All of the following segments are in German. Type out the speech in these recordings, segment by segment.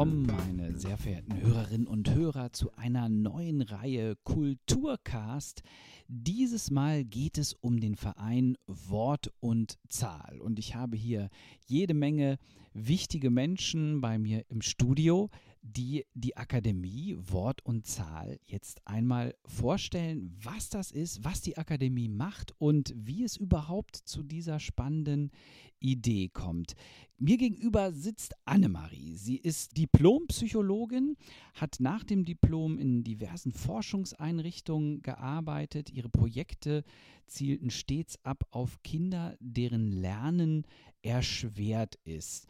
Willkommen, meine sehr verehrten Hörerinnen und Hörer, zu einer neuen Reihe Kulturcast. Dieses Mal geht es um den Verein Wort und Zahl. Und ich habe hier jede Menge wichtige Menschen bei mir im Studio, die die Akademie Wort und Zahl jetzt einmal vorstellen, was das ist, was die Akademie macht und wie es überhaupt zu dieser spannenden Idee kommt. Mir gegenüber sitzt Annemarie. Sie ist Diplompsychologin, hat nach dem Diplom in diversen Forschungseinrichtungen gearbeitet. Ihre Projekte zielten stets ab auf Kinder, deren Lernen erschwert ist.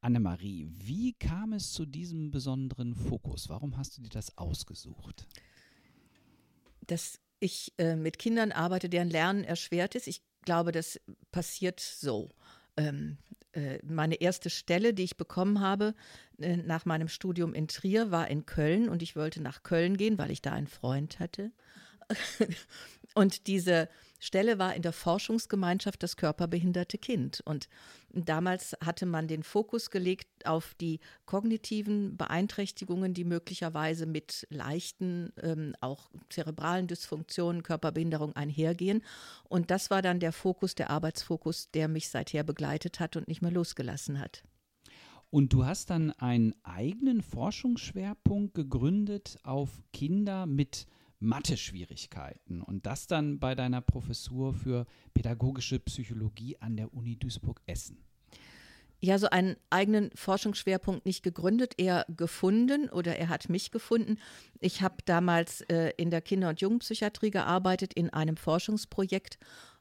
Annemarie, wie kam es zu diesem besonderen Fokus? Warum hast du dir das ausgesucht? Dass ich äh, mit Kindern arbeite, deren Lernen erschwert ist. Ich glaube, das passiert so. Ähm, äh, meine erste Stelle, die ich bekommen habe äh, nach meinem Studium in Trier, war in Köln und ich wollte nach Köln gehen, weil ich da einen Freund hatte. Und diese Stelle war in der Forschungsgemeinschaft das körperbehinderte Kind. Und damals hatte man den Fokus gelegt auf die kognitiven Beeinträchtigungen, die möglicherweise mit leichten, ähm, auch zerebralen Dysfunktionen, Körperbehinderung einhergehen. Und das war dann der Fokus, der Arbeitsfokus, der mich seither begleitet hat und nicht mehr losgelassen hat. Und du hast dann einen eigenen Forschungsschwerpunkt gegründet auf Kinder mit Mathe-Schwierigkeiten und das dann bei deiner Professur für pädagogische Psychologie an der Uni Duisburg-Essen. Ja, so einen eigenen Forschungsschwerpunkt nicht gegründet, eher gefunden oder er hat mich gefunden. Ich habe damals äh, in der Kinder- und Jugendpsychiatrie gearbeitet in einem Forschungsprojekt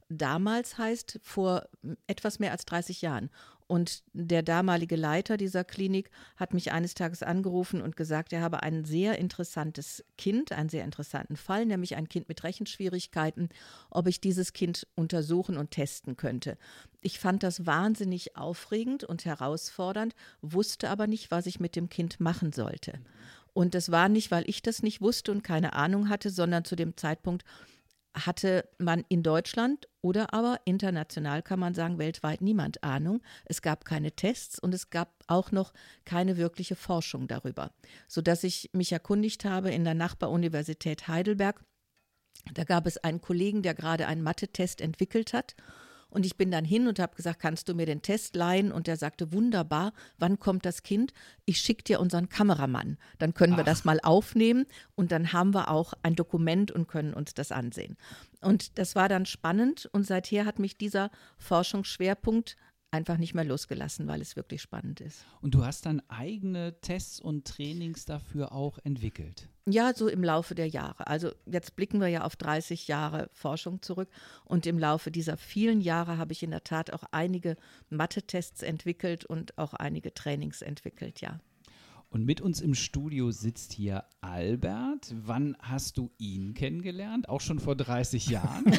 damals heißt vor etwas mehr als 30 Jahren. Und der damalige Leiter dieser Klinik hat mich eines Tages angerufen und gesagt, er habe ein sehr interessantes Kind, einen sehr interessanten Fall, nämlich ein Kind mit Rechenschwierigkeiten, ob ich dieses Kind untersuchen und testen könnte. Ich fand das wahnsinnig aufregend und herausfordernd, wusste aber nicht, was ich mit dem Kind machen sollte. Und das war nicht, weil ich das nicht wusste und keine Ahnung hatte, sondern zu dem Zeitpunkt, hatte man in Deutschland oder aber international, kann man sagen, weltweit niemand Ahnung. Es gab keine Tests und es gab auch noch keine wirkliche Forschung darüber, sodass ich mich erkundigt habe in der Nachbaruniversität Heidelberg. Da gab es einen Kollegen, der gerade einen Mathe-Test entwickelt hat und ich bin dann hin und habe gesagt, kannst du mir den Test leihen? Und er sagte, wunderbar, wann kommt das Kind? Ich schicke dir unseren Kameramann. Dann können wir Ach. das mal aufnehmen und dann haben wir auch ein Dokument und können uns das ansehen. Und das war dann spannend und seither hat mich dieser Forschungsschwerpunkt einfach nicht mehr losgelassen, weil es wirklich spannend ist. Und du hast dann eigene Tests und Trainings dafür auch entwickelt? Ja, so im Laufe der Jahre. Also jetzt blicken wir ja auf 30 Jahre Forschung zurück und im Laufe dieser vielen Jahre habe ich in der Tat auch einige Mathe-Tests entwickelt und auch einige Trainings entwickelt, ja. Und mit uns im Studio sitzt hier Albert. Wann hast du ihn kennengelernt? Auch schon vor 30 Jahren?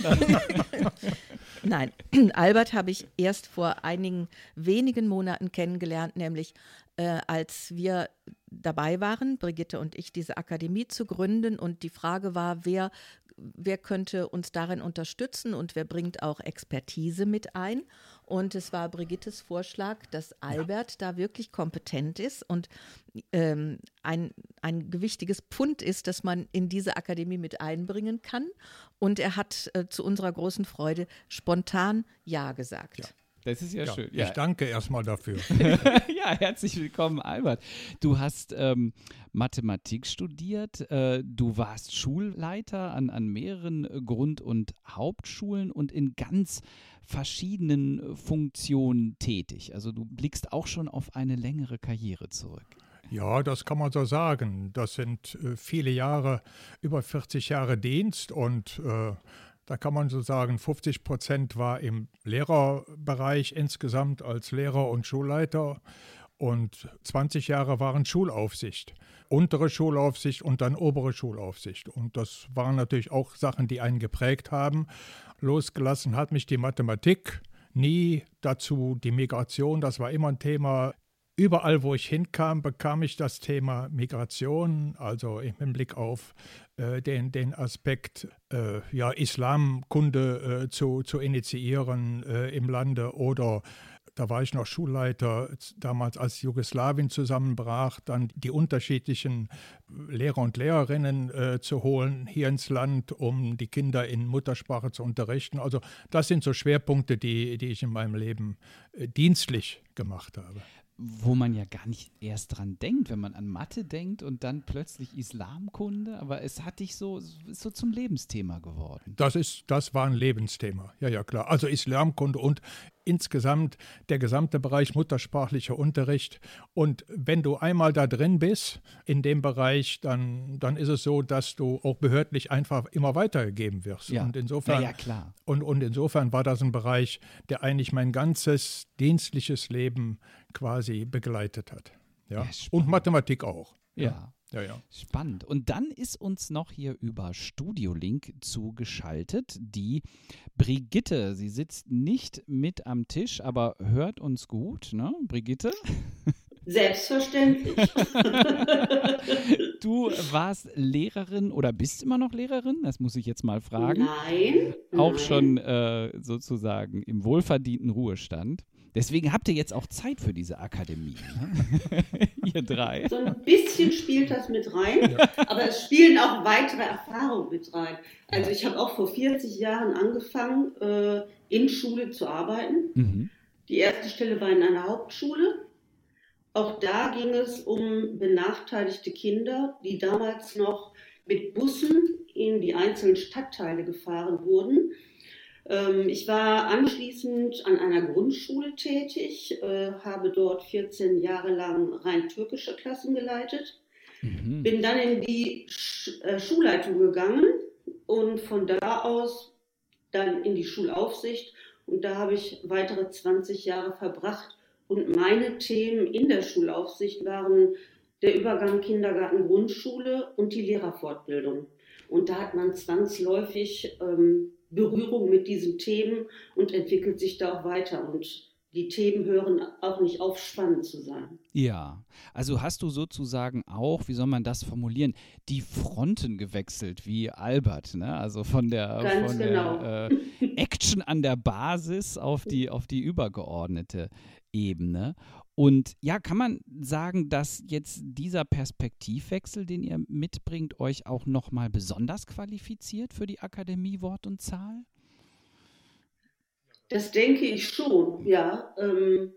Nein, Albert habe ich erst vor einigen wenigen Monaten kennengelernt, nämlich äh, als wir dabei waren, Brigitte und ich, diese Akademie zu gründen. Und die Frage war, wer wer könnte uns darin unterstützen und wer bringt auch Expertise mit ein. Und es war Brigittes Vorschlag, dass Albert ja. da wirklich kompetent ist und ähm, ein, ein gewichtiges Pfund ist, das man in diese Akademie mit einbringen kann. Und er hat äh, zu unserer großen Freude spontan Ja gesagt. Ja. Das ist ja, ja schön. Ja. Ich danke erstmal dafür. ja, herzlich willkommen, Albert. Du hast ähm, Mathematik studiert, äh, du warst Schulleiter an, an mehreren Grund- und Hauptschulen und in ganz verschiedenen Funktionen tätig. Also du blickst auch schon auf eine längere Karriere zurück. Ja, das kann man so sagen. Das sind äh, viele Jahre, über 40 Jahre Dienst und äh, da kann man so sagen, 50 Prozent war im Lehrerbereich insgesamt als Lehrer und Schulleiter und 20 Jahre waren Schulaufsicht. Untere Schulaufsicht und dann obere Schulaufsicht. Und das waren natürlich auch Sachen, die einen geprägt haben. Losgelassen hat mich die Mathematik nie dazu die Migration, das war immer ein Thema. Überall, wo ich hinkam, bekam ich das Thema Migration, also im Hinblick auf äh, den, den Aspekt äh, ja, Islamkunde äh, zu, zu initiieren äh, im Lande oder da war ich noch Schulleiter, damals als Jugoslawien zusammenbrach, dann die unterschiedlichen Lehrer und Lehrerinnen äh, zu holen hier ins Land, um die Kinder in Muttersprache zu unterrichten. Also das sind so Schwerpunkte, die, die ich in meinem Leben äh, dienstlich gemacht habe wo man ja gar nicht erst dran denkt, wenn man an Mathe denkt und dann plötzlich Islamkunde, aber es hat dich so, so zum Lebensthema geworden. Das ist, das war ein Lebensthema, ja, ja, klar. Also Islamkunde und insgesamt der gesamte Bereich muttersprachlicher Unterricht. Und wenn du einmal da drin bist in dem Bereich, dann, dann ist es so, dass du auch behördlich einfach immer weitergegeben wirst. Ja. Und insofern, ja, klar. Und, und insofern war das ein Bereich, der eigentlich mein ganzes dienstliches Leben quasi begleitet hat. Ja. ja und Mathematik auch. ja. Ja. Ja. Spannend. Und dann ist uns noch hier über Studiolink zugeschaltet die Brigitte. Sie sitzt nicht mit am Tisch, aber hört uns gut, ne, Brigitte? Selbstverständlich. du warst Lehrerin oder bist immer noch Lehrerin? Das muss ich jetzt mal fragen. Nein. Auch nein. schon äh, sozusagen im wohlverdienten Ruhestand. Deswegen habt ihr jetzt auch Zeit für diese Akademie, ne? ihr drei. So ein bisschen spielt das mit rein, ja. aber es spielen auch weitere Erfahrungen mit rein. Also ich habe auch vor 40 Jahren angefangen, äh, in Schule zu arbeiten. Mhm. Die erste Stelle war in einer Hauptschule. Auch da ging es um benachteiligte Kinder, die damals noch mit Bussen in die einzelnen Stadtteile gefahren wurden ich war anschließend an einer Grundschule tätig, äh, habe dort 14 Jahre lang rein türkische Klassen geleitet, mhm. bin dann in die äh, Schulleitung gegangen und von da aus dann in die Schulaufsicht und da habe ich weitere 20 Jahre verbracht und meine Themen in der Schulaufsicht waren der Übergang Kindergarten, Grundschule und die Lehrerfortbildung. Und da hat man zwangsläufig ähm, Berührung mit diesen Themen und entwickelt sich da auch weiter. Und die Themen hören auch nicht auf, spannend zu sein. Ja, also hast du sozusagen auch, wie soll man das formulieren, die Fronten gewechselt, wie Albert, ne? Also von der, Ganz von genau. der äh, Action an der Basis auf die, auf die übergeordnete Ebene. Und ja, kann man sagen, dass jetzt dieser Perspektivwechsel, den ihr mitbringt, euch auch nochmal besonders qualifiziert für die Akademie Wort und Zahl? Das denke ich schon, ja, ähm,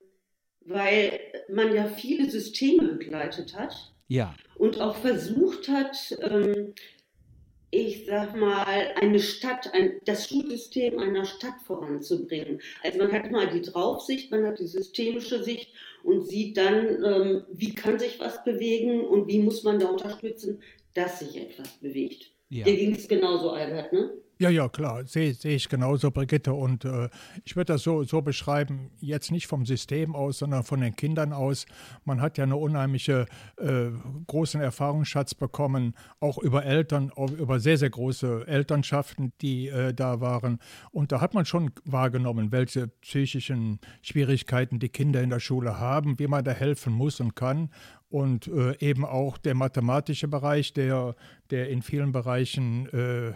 weil man ja viele Systeme begleitet hat. Ja. Und auch versucht hat, ähm, ich sag mal, eine Stadt, ein, das Schulsystem einer Stadt voranzubringen. Also man hat mal die Draufsicht, man hat die systemische Sicht und sieht dann, ähm, wie kann sich was bewegen und wie muss man da unterstützen, dass sich etwas bewegt. Ja. Dir ging es genauso, Albert, ne? Ja, ja, klar, sehe seh ich genauso, Brigitte. Und äh, ich würde das so, so beschreiben, jetzt nicht vom System aus, sondern von den Kindern aus. Man hat ja eine unheimliche äh, großen Erfahrungsschatz bekommen, auch über Eltern, auch über sehr, sehr große Elternschaften, die äh, da waren. Und da hat man schon wahrgenommen, welche psychischen Schwierigkeiten die Kinder in der Schule haben, wie man da helfen muss und kann und äh, eben auch der mathematische Bereich, der, der in vielen Bereichen äh,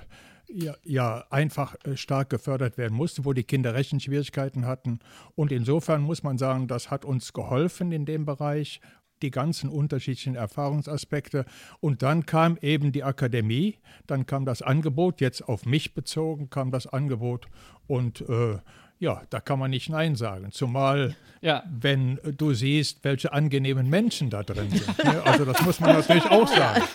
ja, ja, einfach äh, stark gefördert werden musste, wo die Kinder Rechenschwierigkeiten hatten. Und insofern muss man sagen, das hat uns geholfen in dem Bereich, die ganzen unterschiedlichen Erfahrungsaspekte. Und dann kam eben die Akademie, dann kam das Angebot, jetzt auf mich bezogen kam das Angebot. Und äh, ja, da kann man nicht Nein sagen. Zumal, ja. wenn du siehst, welche angenehmen Menschen da drin sind. Ne? Also das muss man natürlich auch sagen.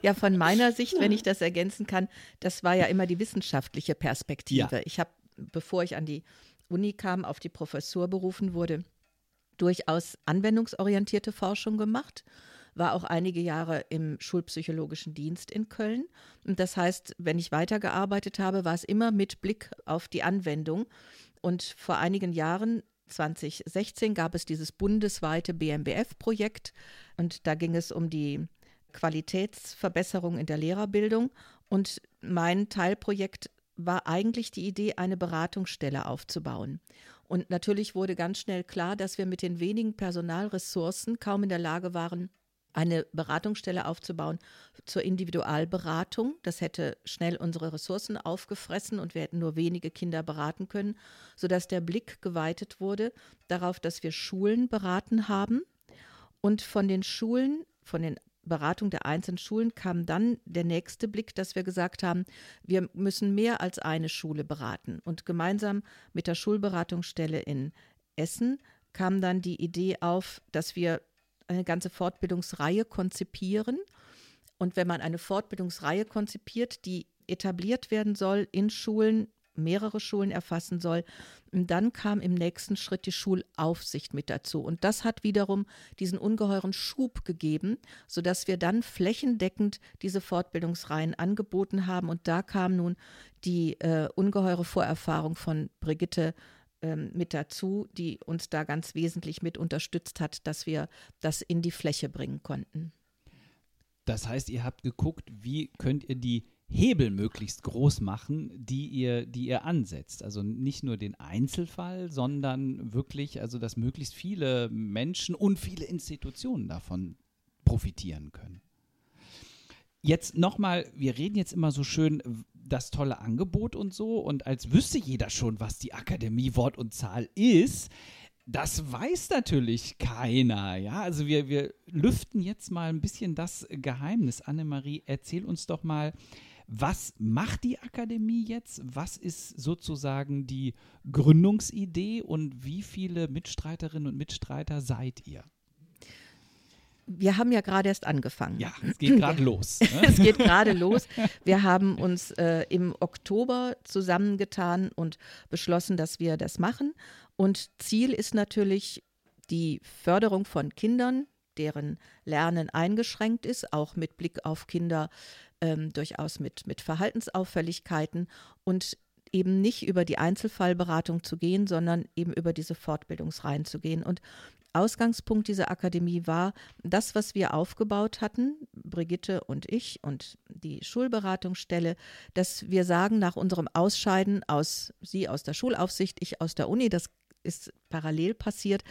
Ja, von meiner Sicht, wenn ich das ergänzen kann, das war ja immer die wissenschaftliche Perspektive. Ja. Ich habe, bevor ich an die Uni kam, auf die Professur berufen wurde, durchaus anwendungsorientierte Forschung gemacht, war auch einige Jahre im schulpsychologischen Dienst in Köln. Und das heißt, wenn ich weitergearbeitet habe, war es immer mit Blick auf die Anwendung. Und vor einigen Jahren 2016 gab es dieses bundesweite BMBF-Projekt und da ging es um die Qualitätsverbesserung in der Lehrerbildung. Und mein Teilprojekt war eigentlich die Idee, eine Beratungsstelle aufzubauen. Und natürlich wurde ganz schnell klar, dass wir mit den wenigen Personalressourcen kaum in der Lage waren, eine Beratungsstelle aufzubauen zur Individualberatung. Das hätte schnell unsere Ressourcen aufgefressen und wir hätten nur wenige Kinder beraten können, sodass der Blick geweitet wurde darauf, dass wir Schulen beraten haben. Und von den Schulen, von den Beratung der einzelnen Schulen kam dann der nächste Blick, dass wir gesagt haben, wir müssen mehr als eine Schule beraten. Und gemeinsam mit der Schulberatungsstelle in Essen kam dann die Idee auf, dass wir eine ganze Fortbildungsreihe konzipieren. Und wenn man eine Fortbildungsreihe konzipiert, die etabliert werden soll in Schulen, mehrere Schulen erfassen soll. dann kam im nächsten Schritt die Schulaufsicht mit dazu. Und das hat wiederum diesen ungeheuren Schub gegeben, sodass wir dann flächendeckend diese Fortbildungsreihen angeboten haben. Und da kam nun die äh, ungeheure Vorerfahrung von Brigitte ähm, mit dazu, die uns da ganz wesentlich mit unterstützt hat, dass wir das in die Fläche bringen konnten. Das heißt, ihr habt geguckt, wie könnt ihr die Hebel möglichst groß machen, die ihr, die ihr ansetzt. Also nicht nur den Einzelfall, sondern wirklich, also dass möglichst viele Menschen und viele Institutionen davon profitieren können. Jetzt nochmal, wir reden jetzt immer so schön das tolle Angebot und so und als wüsste jeder schon, was die Akademie Wort und Zahl ist. Das weiß natürlich keiner, ja. Also wir, wir lüften jetzt mal ein bisschen das Geheimnis. Annemarie, erzähl uns doch mal, was macht die Akademie jetzt? Was ist sozusagen die Gründungsidee und wie viele Mitstreiterinnen und Mitstreiter seid ihr? Wir haben ja gerade erst angefangen. Ja, es geht gerade los. Ne? es geht gerade los. Wir haben uns äh, im Oktober zusammengetan und beschlossen, dass wir das machen. Und Ziel ist natürlich die Förderung von Kindern, deren Lernen eingeschränkt ist, auch mit Blick auf Kinder ähm, durchaus mit, mit Verhaltensauffälligkeiten und eben nicht über die Einzelfallberatung zu gehen, sondern eben über diese Fortbildungsreihen zu gehen. Und Ausgangspunkt dieser Akademie war das, was wir aufgebaut hatten, Brigitte und ich und die Schulberatungsstelle, dass wir sagen, nach unserem Ausscheiden aus, sie aus der Schulaufsicht, ich aus der Uni, das ist parallel passiert,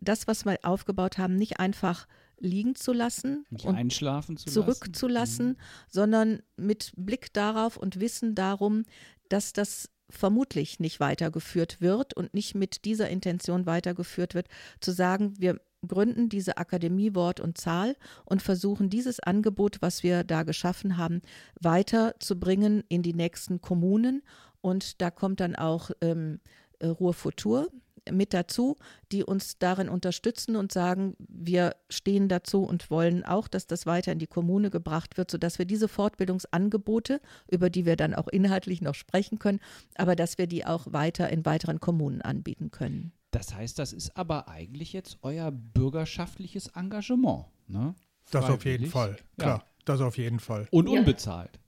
das, was wir aufgebaut haben, nicht einfach liegen zu lassen nicht und einschlafen zu zurückzulassen, mhm. sondern mit Blick darauf und Wissen darum, dass das vermutlich nicht weitergeführt wird und nicht mit dieser Intention weitergeführt wird, zu sagen, wir gründen diese Akademie Wort und Zahl und versuchen dieses Angebot, was wir da geschaffen haben, weiterzubringen in die nächsten Kommunen. Und da kommt dann auch ähm, Ruhr Futur mit dazu, die uns darin unterstützen und sagen, wir stehen dazu und wollen auch, dass das weiter in die Kommune gebracht wird, sodass wir diese Fortbildungsangebote, über die wir dann auch inhaltlich noch sprechen können, aber dass wir die auch weiter in weiteren Kommunen anbieten können. Das heißt, das ist aber eigentlich jetzt euer bürgerschaftliches Engagement, ne? Das auf jeden Fall, klar, ja. das auf jeden Fall. Und unbezahlt.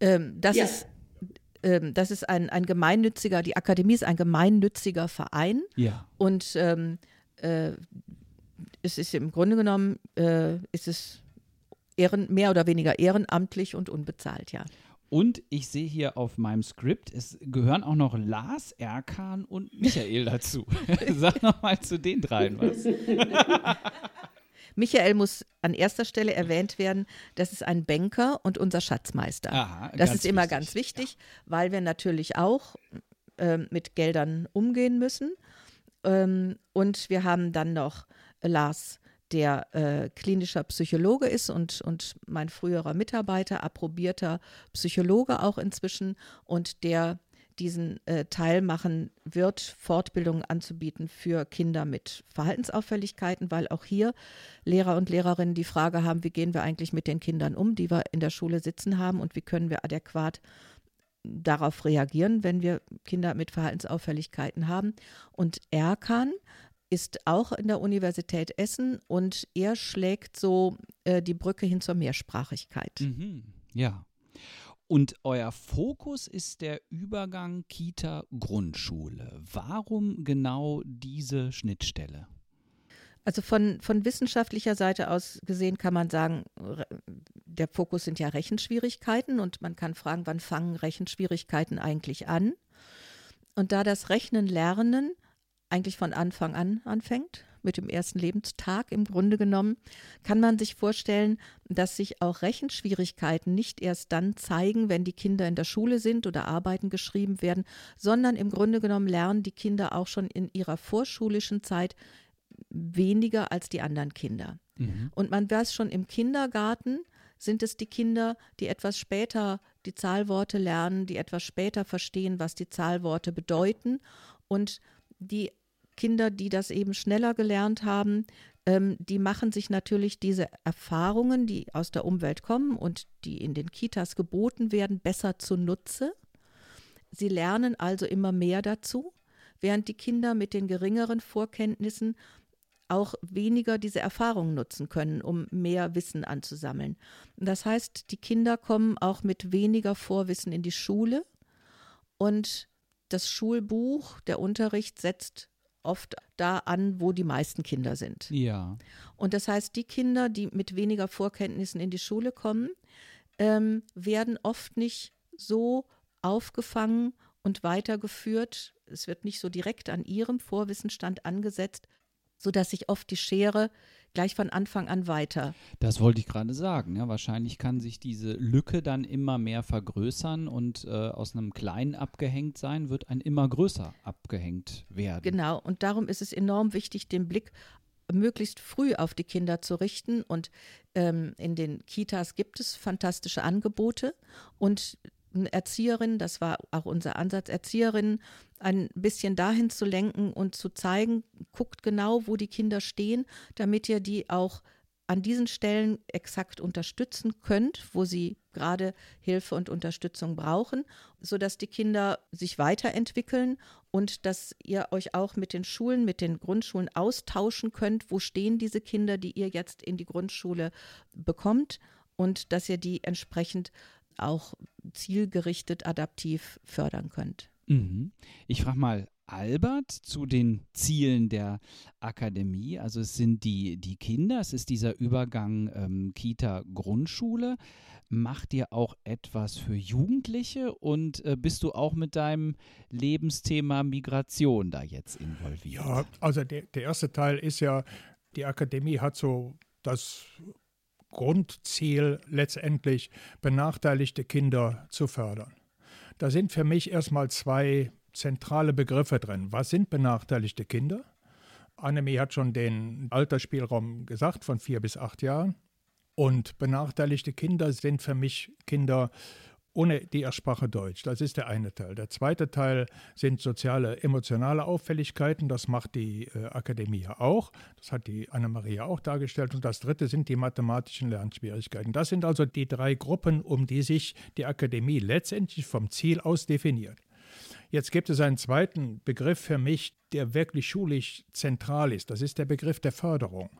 Ähm, das ja. ist ähm, das ist ein, ein gemeinnütziger, die Akademie ist ein gemeinnütziger Verein. Ja. Und ähm, äh, es ist im Grunde genommen, äh, ist es ehren, mehr oder weniger ehrenamtlich und unbezahlt, ja. Und ich sehe hier auf meinem Skript, es gehören auch noch Lars, Erkan und Michael dazu. Sag noch mal zu den dreien was. Michael muss an erster Stelle erwähnt werden, das ist ein Banker und unser Schatzmeister. Aha, das ist immer wichtig. ganz wichtig, ja. weil wir natürlich auch äh, mit Geldern umgehen müssen. Ähm, und wir haben dann noch Lars, der äh, klinischer Psychologe ist und, und mein früherer Mitarbeiter, approbierter Psychologe auch inzwischen und der diesen äh, Teil machen wird, Fortbildungen anzubieten für Kinder mit Verhaltensauffälligkeiten, weil auch hier Lehrer und Lehrerinnen die Frage haben, wie gehen wir eigentlich mit den Kindern um, die wir in der Schule sitzen haben und wie können wir adäquat darauf reagieren, wenn wir Kinder mit Verhaltensauffälligkeiten haben. Und Erkan ist auch in der Universität Essen und er schlägt so äh, die Brücke hin zur Mehrsprachigkeit. Mhm. Ja. Und euer Fokus ist der Übergang Kita-Grundschule. Warum genau diese Schnittstelle? Also von, von wissenschaftlicher Seite aus gesehen kann man sagen, der Fokus sind ja Rechenschwierigkeiten und man kann fragen, wann fangen Rechenschwierigkeiten eigentlich an? Und da das Rechnen lernen eigentlich von Anfang an anfängt, mit dem ersten Lebenstag im Grunde genommen, kann man sich vorstellen, dass sich auch Rechenschwierigkeiten nicht erst dann zeigen, wenn die Kinder in der Schule sind oder Arbeiten geschrieben werden, sondern im Grunde genommen lernen die Kinder auch schon in ihrer vorschulischen Zeit weniger als die anderen Kinder. Mhm. Und man weiß schon im Kindergarten, sind es die Kinder, die etwas später die Zahlworte lernen, die etwas später verstehen, was die Zahlworte bedeuten. Und die Kinder, die das eben schneller gelernt haben, ähm, die machen sich natürlich diese Erfahrungen, die aus der Umwelt kommen und die in den Kitas geboten werden, besser zunutze. Sie lernen also immer mehr dazu, während die Kinder mit den geringeren Vorkenntnissen auch weniger diese Erfahrung nutzen können, um mehr Wissen anzusammeln. Das heißt, die Kinder kommen auch mit weniger Vorwissen in die Schule und das Schulbuch, der Unterricht setzt oft da an, wo die meisten Kinder sind. Ja. Und das heißt, die Kinder, die mit weniger Vorkenntnissen in die Schule kommen, ähm, werden oft nicht so aufgefangen und weitergeführt. Es wird nicht so direkt an ihrem Vorwissenstand angesetzt, sodass sich oft die Schere gleich von Anfang an weiter. Das wollte ich gerade sagen. Ja, wahrscheinlich kann sich diese Lücke dann immer mehr vergrößern und äh, aus einem kleinen abgehängt sein wird ein immer größer abgehängt werden. Genau, und darum ist es enorm wichtig, den Blick möglichst früh auf die Kinder zu richten. Und ähm, in den Kitas gibt es fantastische Angebote und Erzieherinnen, das war auch unser Ansatz, Erzieherinnen ein bisschen dahin zu lenken und zu zeigen, guckt genau, wo die Kinder stehen, damit ihr die auch an diesen Stellen exakt unterstützen könnt, wo sie gerade Hilfe und Unterstützung brauchen, sodass die Kinder sich weiterentwickeln und dass ihr euch auch mit den Schulen, mit den Grundschulen austauschen könnt, wo stehen diese Kinder, die ihr jetzt in die Grundschule bekommt und dass ihr die entsprechend auch zielgerichtet adaptiv fördern könnt. Mhm. Ich frage mal Albert zu den Zielen der Akademie. Also es sind die, die Kinder, es ist dieser Übergang ähm, Kita-Grundschule. Macht ihr auch etwas für Jugendliche und äh, bist du auch mit deinem Lebensthema Migration da jetzt involviert? Ja, also der, der erste Teil ist ja, die Akademie hat so das Grundziel letztendlich benachteiligte Kinder zu fördern. Da sind für mich erstmal zwei zentrale Begriffe drin. Was sind benachteiligte Kinder? Annemie hat schon den Altersspielraum gesagt von vier bis acht Jahren. Und benachteiligte Kinder sind für mich Kinder ohne die Ersprache Deutsch. Das ist der eine Teil. Der zweite Teil sind soziale, emotionale Auffälligkeiten. Das macht die äh, Akademie ja auch. Das hat die Anna-Maria auch dargestellt. Und das dritte sind die mathematischen Lernschwierigkeiten. Das sind also die drei Gruppen, um die sich die Akademie letztendlich vom Ziel aus definiert. Jetzt gibt es einen zweiten Begriff für mich, der wirklich schulisch zentral ist. Das ist der Begriff der Förderung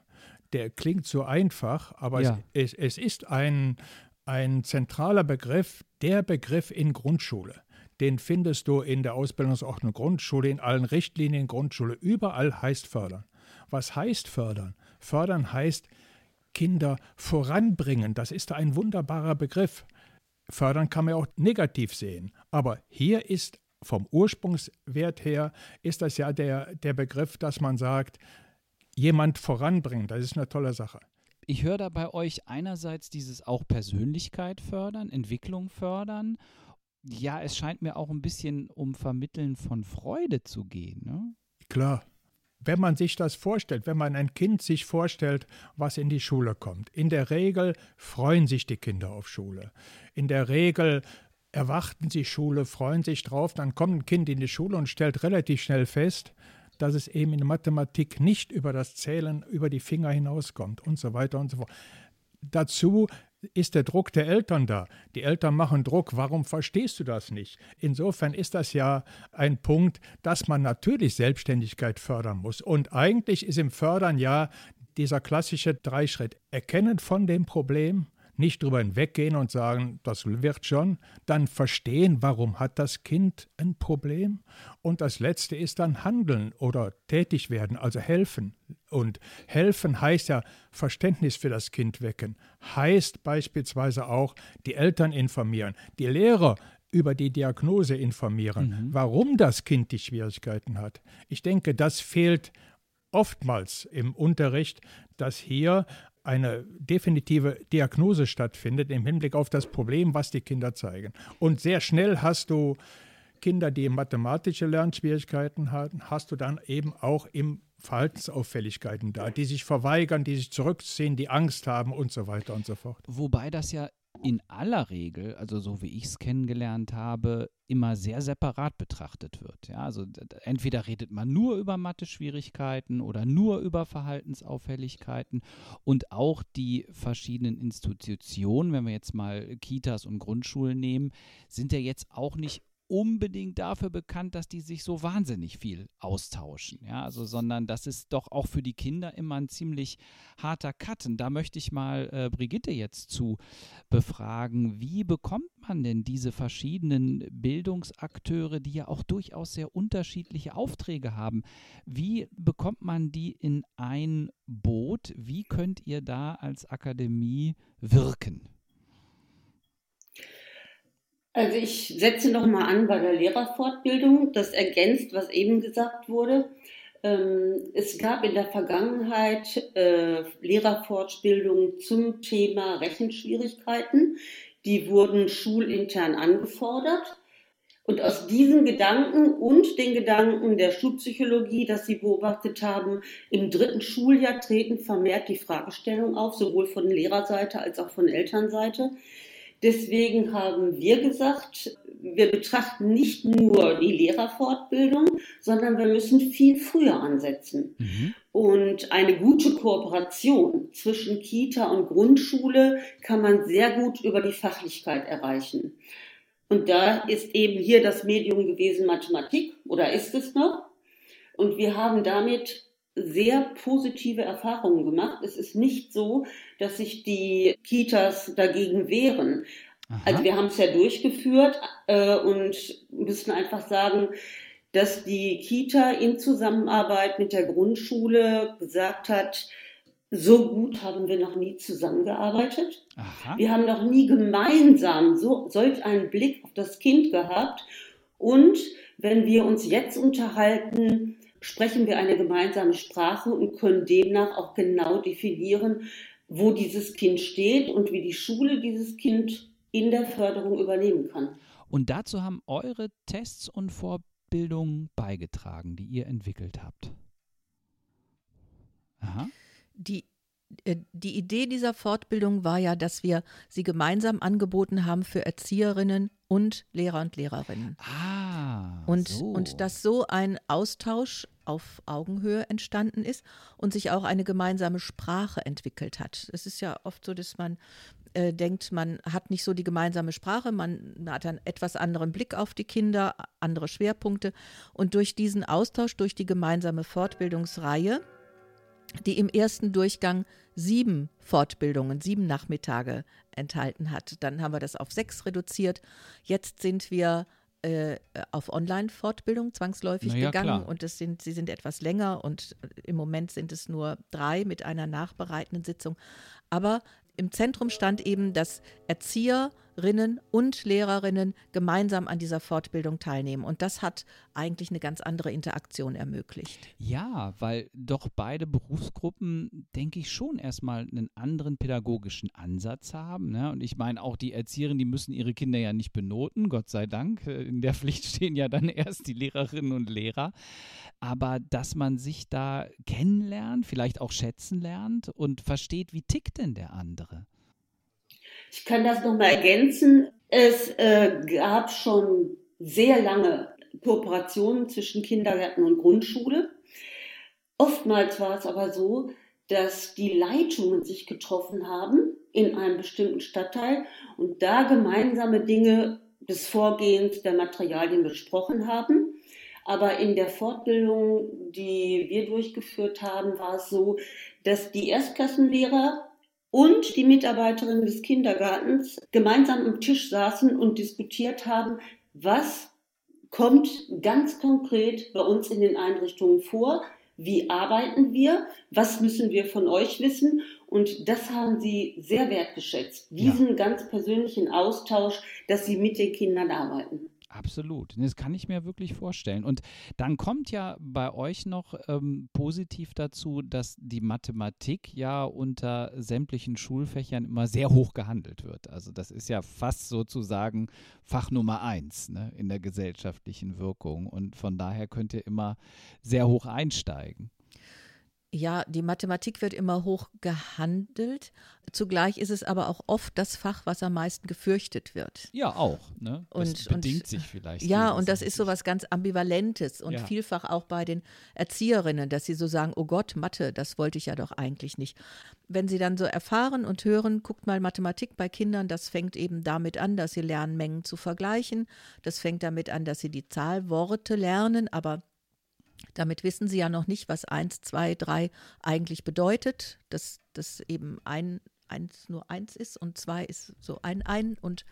der klingt so einfach, aber ja. es, es, ist ein, ein zentraler Begriff, der Begriff in Grundschule. Den findest du in der Ausbildungsordnung Grundschule, in allen Richtlinien Grundschule. Überall heißt fördern. Was heißt fördern? Fördern heißt Kinder voranbringen. Das ist ein wunderbarer Begriff. Fördern kann man auch negativ sehen. Aber hier ist vom Ursprungswert her, ist das ja der, der Begriff, dass man sagt, jemand voranbringen. Das ist eine tolle Sache ich höre da bei euch einerseits dieses auch Persönlichkeit fördern, Entwicklung fördern. Ja, es scheint mir auch ein bisschen um Vermitteln von Freude zu gehen. Ne? Klar. Wenn man sich das vorstellt, wenn man ein Kind sich vorstellt, was in die Schule kommt, in der Regel freuen sich die Kinder auf Schule. In der Regel erwarten sie Schule, freuen sich drauf, dann kommt ein Kind in die Schule und stellt relativ schnell fest, dass es eben in Mathematik nicht über das Zählen über die Finger hinauskommt und so weiter und so fort. Dazu ist der Druck der Eltern da. Die Eltern machen Druck, warum verstehst du das nicht? Insofern ist das ja ein Punkt, dass man natürlich Selbstständigkeit fördern muss. Und eigentlich ist im Fördern ja dieser klassische Dreischritt. Erkennen von dem Problem, nicht drüber hinweggehen und sagen, das wird schon, dann verstehen, warum hat das Kind ein Problem und das letzte ist dann handeln oder tätig werden, also helfen. Und helfen heißt ja Verständnis für das Kind wecken, heißt beispielsweise auch die Eltern informieren, die Lehrer über die Diagnose informieren, mhm. warum das Kind die Schwierigkeiten hat. Ich denke, das fehlt oftmals im Unterricht, dass hier eine definitive Diagnose stattfindet im Hinblick auf das Problem, was die Kinder zeigen. Und sehr schnell hast du Kinder, die mathematische Lernschwierigkeiten haben, hast du dann eben auch im Verhaltensauffälligkeiten da, die sich verweigern, die sich zurückziehen, die Angst haben und so weiter und so fort. Wobei das ja in aller Regel, also so wie ich es kennengelernt habe, immer sehr separat betrachtet wird. Ja, also entweder redet man nur über Mathe-Schwierigkeiten oder nur über Verhaltensauffälligkeiten und auch die verschiedenen Institutionen, wenn wir jetzt mal Kitas und Grundschulen nehmen, sind ja jetzt auch nicht unbedingt dafür bekannt, dass die sich so wahnsinnig viel austauschen. Ja, also, sondern das ist doch auch für die Kinder immer ein ziemlich harter Cut. Und da möchte ich mal äh, Brigitte jetzt zu befragen. Wie bekommt man denn diese verschiedenen Bildungsakteure, die ja auch durchaus sehr unterschiedliche Aufträge haben, wie bekommt man die in ein Boot? Wie könnt ihr da als Akademie wirken? Also ich setze noch mal an bei der Lehrerfortbildung. Das ergänzt, was eben gesagt wurde. Ähm, es gab in der Vergangenheit äh, Lehrerfortbildungen zum Thema Rechenschwierigkeiten. Die wurden schulintern angefordert. Und aus diesen Gedanken und den Gedanken der Schulpsychologie, dass sie beobachtet haben, im dritten Schuljahr treten vermehrt die Fragestellung auf, sowohl von Lehrerseite als auch von Elternseite. Deswegen haben wir gesagt, wir betrachten nicht nur die Lehrerfortbildung, sondern wir müssen viel früher ansetzen. Mhm. Und eine gute Kooperation zwischen Kita und Grundschule kann man sehr gut über die Fachlichkeit erreichen. Und da ist eben hier das Medium gewesen Mathematik oder ist es noch. Und wir haben damit sehr positive Erfahrungen gemacht. Es ist nicht so, dass sich die Kitas dagegen wehren. Aha. Also wir haben es ja durchgeführt äh, und müssen einfach sagen, dass die Kita in Zusammenarbeit mit der Grundschule gesagt hat, so gut haben wir noch nie zusammengearbeitet. Aha. Wir haben noch nie gemeinsam so, solch einen Blick auf das Kind gehabt. Und wenn wir uns jetzt unterhalten, sprechen wir eine gemeinsame Sprache und können demnach auch genau definieren, wo dieses Kind steht und wie die Schule dieses Kind in der Förderung übernehmen kann. Und dazu haben eure Tests und Vorbildungen beigetragen, die ihr entwickelt habt. Aha. Die äh, die Idee dieser Fortbildung war ja, dass wir sie gemeinsam angeboten haben für Erzieherinnen und Lehrer und Lehrerinnen. Ah. Und, so. und dass so ein Austausch auf Augenhöhe entstanden ist und sich auch eine gemeinsame Sprache entwickelt hat. Es ist ja oft so, dass man äh, denkt, man hat nicht so die gemeinsame Sprache, man hat einen etwas anderen Blick auf die Kinder, andere Schwerpunkte. Und durch diesen Austausch, durch die gemeinsame Fortbildungsreihe, die im ersten Durchgang sieben Fortbildungen, sieben Nachmittage enthalten hat. Dann haben wir das auf sechs reduziert. Jetzt sind wir äh, auf Online-Fortbildung zwangsläufig ja, gegangen klar. und es sind, sie sind etwas länger und im Moment sind es nur drei mit einer nachbereitenden Sitzung. Aber im Zentrum stand eben, dass Erzieherinnen und Lehrerinnen gemeinsam an dieser Fortbildung teilnehmen. Und das hat eigentlich eine ganz andere Interaktion ermöglicht. Ja, weil doch beide Berufsgruppen, denke ich, schon erstmal einen anderen pädagogischen Ansatz haben. Ne? Und ich meine, auch die Erzieherinnen, die müssen ihre Kinder ja nicht benoten, Gott sei Dank. In der Pflicht stehen ja dann erst die Lehrerinnen und Lehrer. Aber dass man sich da kennenlernt, vielleicht auch schätzen lernt und versteht, wie tickt denn der andere. Ich kann das nochmal ergänzen. Es äh, gab schon sehr lange Kooperationen zwischen Kindergärten und Grundschule. Oftmals war es aber so, dass die Leitungen sich getroffen haben in einem bestimmten Stadtteil und da gemeinsame Dinge des Vorgehens der Materialien besprochen haben. Aber in der Fortbildung, die wir durchgeführt haben, war es so, dass die Erstklassenlehrer und die Mitarbeiterinnen des Kindergartens gemeinsam am Tisch saßen und diskutiert haben, was kommt ganz konkret bei uns in den Einrichtungen vor, wie arbeiten wir, was müssen wir von euch wissen und das haben sie sehr wertgeschätzt, diesen ja. ganz persönlichen Austausch, dass sie mit den Kindern arbeiten. Absolut. Das kann ich mir wirklich vorstellen. Und dann kommt ja bei euch noch ähm, positiv dazu, dass die Mathematik ja unter sämtlichen Schulfächern immer sehr hoch gehandelt wird. Also das ist ja fast sozusagen Fach Nummer eins ne, in der gesellschaftlichen Wirkung. Und von daher könnt ihr immer sehr hoch einsteigen. Ja, die Mathematik wird immer hoch gehandelt. Zugleich ist es aber auch oft das Fach, was am meisten gefürchtet wird. Ja, auch. Ne? Das und, bedingt und, sich vielleicht. Ja, und das ist so was ganz Ambivalentes und ja. vielfach auch bei den Erzieherinnen, dass sie so sagen, oh Gott, Mathe, das wollte ich ja doch eigentlich nicht. Wenn sie dann so erfahren und hören, guckt mal Mathematik bei Kindern, das fängt eben damit an, dass sie lernen, Mengen zu vergleichen. Das fängt damit an, dass sie die Zahlworte lernen, aber damit wissen Sie ja noch nicht, was 1, 2, 3 eigentlich bedeutet, dass das eben ein, eins nur eins ist und zwei ist so ein ein und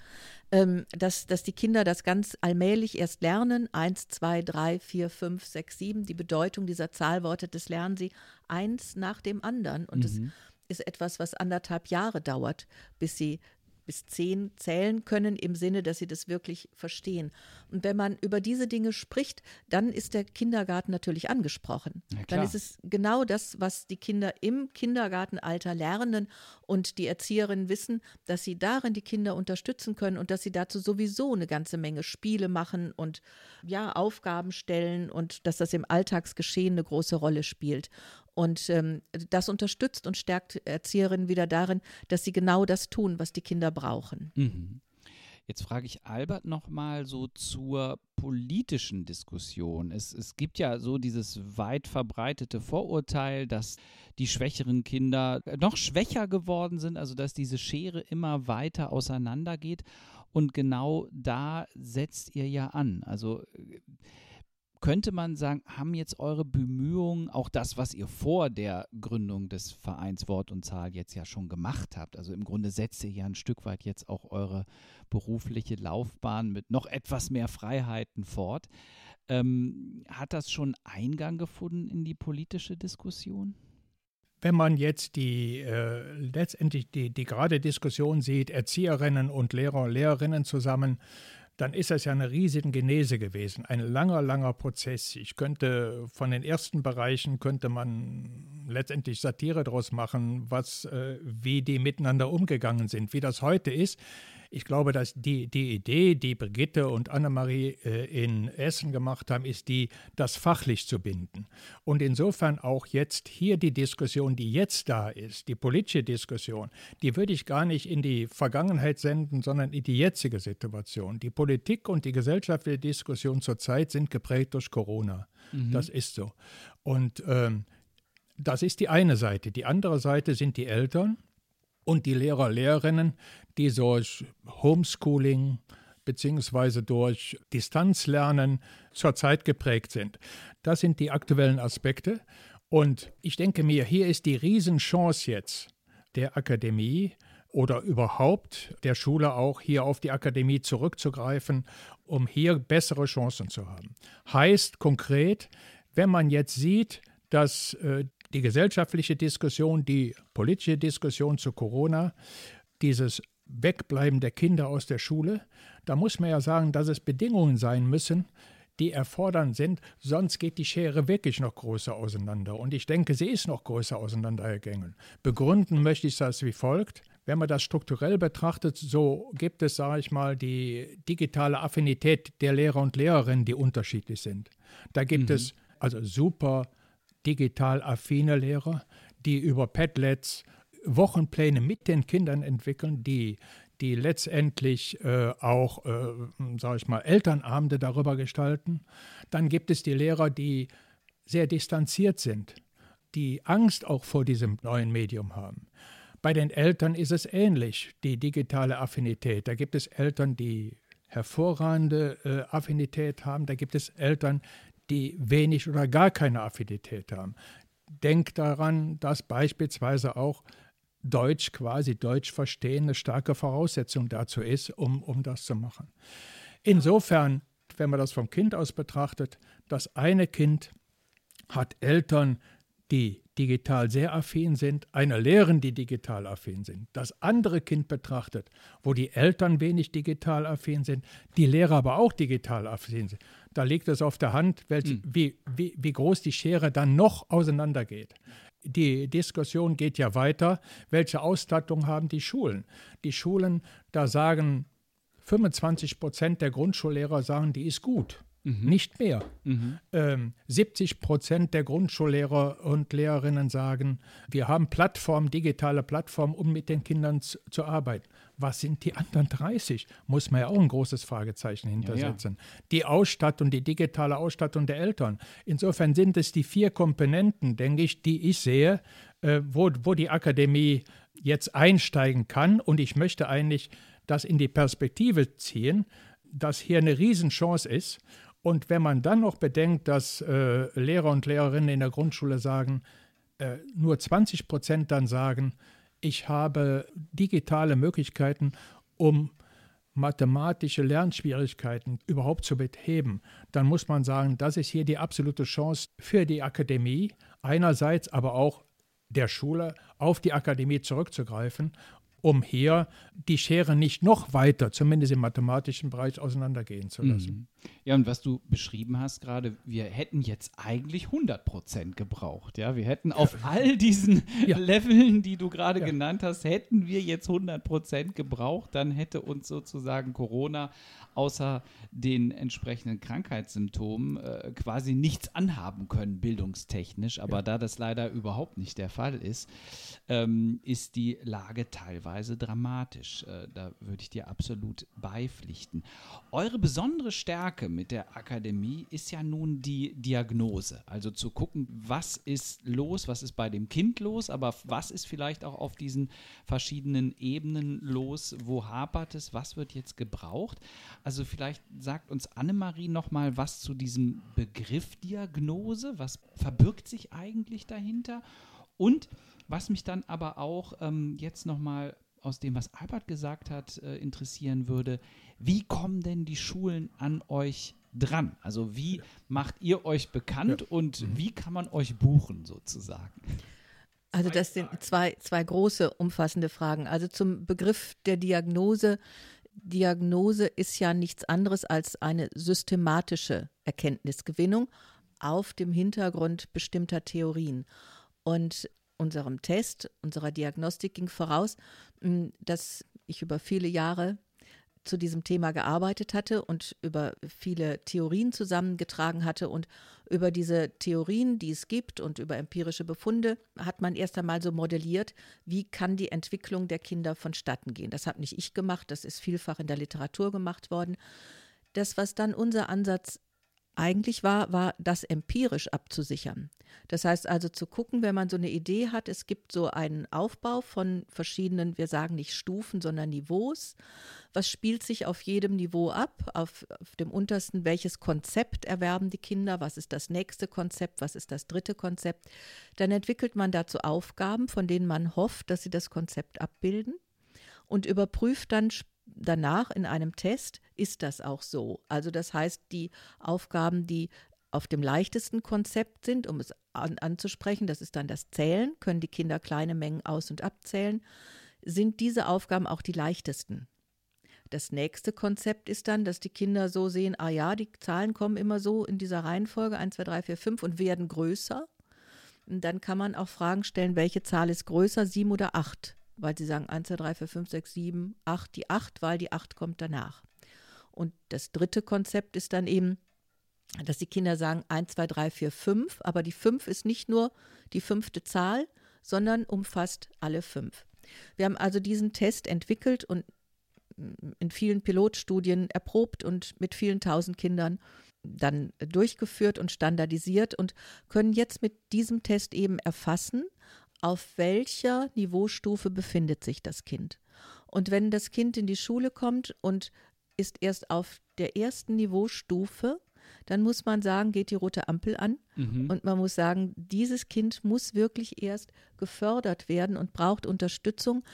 ähm, dass, dass die Kinder das ganz allmählich erst lernen, eins, zwei, drei, vier, fünf, sechs, sieben, die Bedeutung dieser Zahlworte, das lernen sie eins nach dem anderen. Und es mhm. ist etwas, was anderthalb Jahre dauert, bis sie bis zehn zählen können, im Sinne, dass sie das wirklich verstehen. Und wenn man über diese Dinge spricht, dann ist der Kindergarten natürlich angesprochen. Ja, dann ist es genau das, was die Kinder im Kindergartenalter lernen und die Erzieherinnen wissen, dass sie darin die Kinder unterstützen können und dass sie dazu sowieso eine ganze Menge Spiele machen und ja, Aufgaben stellen und dass das im Alltagsgeschehen eine große Rolle spielt. Und ähm, das unterstützt und stärkt Erzieherinnen wieder darin, dass sie genau das tun, was die Kinder brauchen. Mhm. Jetzt frage ich Albert nochmal so zur politischen Diskussion. Es, es gibt ja so dieses weit verbreitete Vorurteil, dass die schwächeren Kinder noch schwächer geworden sind, also dass diese Schere immer weiter auseinandergeht. Und genau da setzt ihr ja an. Also könnte man sagen, haben jetzt eure Bemühungen, auch das, was ihr vor der Gründung des Vereins Wort und Zahl jetzt ja schon gemacht habt, also im Grunde setzt ihr ja ein Stück weit jetzt auch eure berufliche Laufbahn mit noch etwas mehr Freiheiten fort. Ähm, hat das schon Eingang gefunden in die politische Diskussion? Wenn man jetzt die äh, letztendlich die, die gerade Diskussion sieht, Erzieherinnen und Lehrer Lehrerinnen zusammen, dann ist das ja eine riesige Genese gewesen, ein langer, langer Prozess. Ich könnte von den ersten Bereichen könnte man letztendlich Satire daraus machen, was, äh, wie die miteinander umgegangen sind. Wie das heute ist, ich glaube, dass die, die Idee, die Brigitte und Annemarie äh, in Essen gemacht haben, ist die, das fachlich zu binden. Und insofern auch jetzt hier die Diskussion, die jetzt da ist, die politische Diskussion, die würde ich gar nicht in die Vergangenheit senden, sondern in die jetzige Situation. Die Politik und die gesellschaftliche Diskussion zurzeit sind geprägt durch Corona. Mhm. Das ist so. Und ähm, das ist die eine Seite. Die andere Seite sind die Eltern und die Lehrer, Lehrerinnen, die durch Homeschooling bzw. durch Distanzlernen zurzeit geprägt sind. Das sind die aktuellen Aspekte. Und ich denke mir, hier ist die Riesenchance jetzt der Akademie oder überhaupt der Schule auch hier auf die Akademie zurückzugreifen, um hier bessere Chancen zu haben. Heißt konkret, wenn man jetzt sieht, dass äh, die gesellschaftliche Diskussion, die politische Diskussion zu Corona, dieses Wegbleiben der Kinder aus der Schule, da muss man ja sagen, dass es Bedingungen sein müssen, die erfordernd sind, sonst geht die Schere wirklich noch größer auseinander. Und ich denke, sie ist noch größer auseinandergegangen. Begründen möchte ich das wie folgt. Wenn man das strukturell betrachtet, so gibt es, sage ich mal, die digitale Affinität der Lehrer und Lehrerinnen, die unterschiedlich sind. Da gibt mhm. es also super digital affine Lehrer, die über Padlets Wochenpläne mit den Kindern entwickeln, die, die letztendlich äh, auch, äh, sage ich mal, Elternabende darüber gestalten. Dann gibt es die Lehrer, die sehr distanziert sind, die Angst auch vor diesem neuen Medium haben. Bei den Eltern ist es ähnlich, die digitale Affinität. Da gibt es Eltern, die hervorragende äh, Affinität haben. Da gibt es Eltern, die wenig oder gar keine Affinität haben. Denkt daran, dass beispielsweise auch Deutsch quasi Deutsch verstehen eine starke Voraussetzung dazu ist, um, um das zu machen. Insofern, wenn man das vom Kind aus betrachtet, das eine Kind hat Eltern, die digital sehr affin sind, einer Lehrerin, die digital affin sind, das andere Kind betrachtet, wo die Eltern wenig digital affin sind, die Lehrer aber auch digital affin sind, da liegt es auf der Hand, welch, mhm. wie, wie, wie groß die Schere dann noch auseinandergeht. Die Diskussion geht ja weiter, welche Ausstattung haben die Schulen? Die Schulen, da sagen 25 Prozent der Grundschullehrer sagen, die ist gut. Mhm. Nicht mehr. Mhm. Ähm, 70 Prozent der Grundschullehrer und Lehrerinnen sagen, wir haben Plattformen, digitale Plattformen, um mit den Kindern zu, zu, arbeiten. Was sind die anderen 30? Muss man ja auch ein großes Fragezeichen hintersetzen. Ja, ja. Die Ausstattung, die digitale Ausstattung der Eltern. Insofern sind es die vier Komponenten, denke ich, die ich sehe, äh, wo, wo die Akademie jetzt einsteigen kann. Und ich möchte eigentlich das in die Perspektive ziehen, dass hier eine Riesenchance ist und wenn man dann noch bedenkt, dass äh, Lehrer und Lehrerinnen in der Grundschule sagen, äh, nur 20 Prozent dann sagen, ich habe digitale Möglichkeiten, um mathematische Lernschwierigkeiten überhaupt zu beheben, dann muss man sagen, das ist hier die absolute Chance für die Akademie, einerseits aber auch der Schule auf die Akademie zurückzugreifen um hier die Schere nicht noch weiter, zumindest im mathematischen Bereich, auseinandergehen zu lassen. Ja, und was du beschrieben hast gerade, wir hätten jetzt eigentlich 100 Prozent gebraucht. Ja, wir hätten auf all diesen ja. Leveln, die du gerade ja. genannt hast, hätten wir jetzt 100 Prozent gebraucht, dann hätte uns sozusagen Corona außer den entsprechenden Krankheitssymptomen äh, quasi nichts anhaben können, bildungstechnisch. Aber ja. da das leider überhaupt nicht der Fall ist, ähm, ist die Lage teilweise dramatisch. Äh, da würde ich dir absolut beipflichten. Eure besondere Stärke mit der Akademie ist ja nun die Diagnose. Also zu gucken, was ist los, was ist bei dem Kind los, aber was ist vielleicht auch auf diesen verschiedenen Ebenen los, wo hapert es, was wird jetzt gebraucht. Also vielleicht sagt uns Annemarie noch mal was zu diesem Begriff Diagnose. Was verbirgt sich eigentlich dahinter? Und was mich dann aber auch ähm, jetzt noch mal aus dem, was Albert gesagt hat, äh, interessieren würde, wie kommen denn die Schulen an euch dran? Also wie macht ihr euch bekannt ja. und mhm. wie kann man euch buchen sozusagen? Also das sind zwei, zwei große, umfassende Fragen. Also zum Begriff der Diagnose Diagnose ist ja nichts anderes als eine systematische Erkenntnisgewinnung auf dem Hintergrund bestimmter Theorien. Und unserem Test, unserer Diagnostik ging voraus, hm, dass ich über viele Jahre zu diesem Thema gearbeitet hatte und über viele Theorien zusammengetragen hatte. Und über diese Theorien, die es gibt und über empirische Befunde, hat man erst einmal so modelliert, wie kann die Entwicklung der Kinder vonstatten gehen. Das habe nicht ich gemacht, das ist vielfach in der Literatur gemacht worden. Das, was dann unser Ansatz eigentlich war, war das empirisch abzusichern. Das heißt also zu gucken, wenn man so eine Idee hat, es gibt so einen Aufbau von verschiedenen, wir sagen nicht Stufen, sondern Niveaus. Was spielt sich auf jedem Niveau ab? Auf, auf dem untersten, welches Konzept erwerben die Kinder? Was ist das nächste Konzept? Was ist das dritte Konzept? Dann entwickelt man dazu Aufgaben, von denen man hofft, dass sie das Konzept abbilden und überprüft dann danach in einem Test, ist das auch so. Also das heißt, die Aufgaben, die auf dem leichtesten Konzept sind, um es an, anzusprechen, das ist dann das Zählen, können die Kinder kleine Mengen aus- und abzählen, sind diese Aufgaben auch die leichtesten. Das nächste Konzept ist dann, dass die Kinder so sehen, ah ja, die Zahlen kommen immer so in dieser Reihenfolge 1, 2, 3, 4, 5 und werden größer. Und dann kann man auch Fragen stellen, welche Zahl ist größer, 7 oder 8? Weil sie sagen 1, 2, 3, 4, 5, 6, 7, 8, die 8, weil die 8 kommt danach. Und das dritte Konzept ist dann eben, dass die Kinder sagen 1, 2, 3, 4, 5, aber die 5 ist nicht nur die fünfte Zahl, sondern umfasst alle fünf. Wir haben also diesen Test entwickelt und in vielen Pilotstudien erprobt und mit vielen tausend Kindern dann durchgeführt und standardisiert und können jetzt mit diesem Test eben erfassen, auf welcher Niveaustufe befindet sich das Kind. Und wenn das Kind in die Schule kommt und ist erst auf der ersten Niveaustufe, dann muss man sagen, geht die rote Ampel an. Mhm. Und man muss sagen, dieses Kind muss wirklich erst gefördert werden und braucht Unterstützung,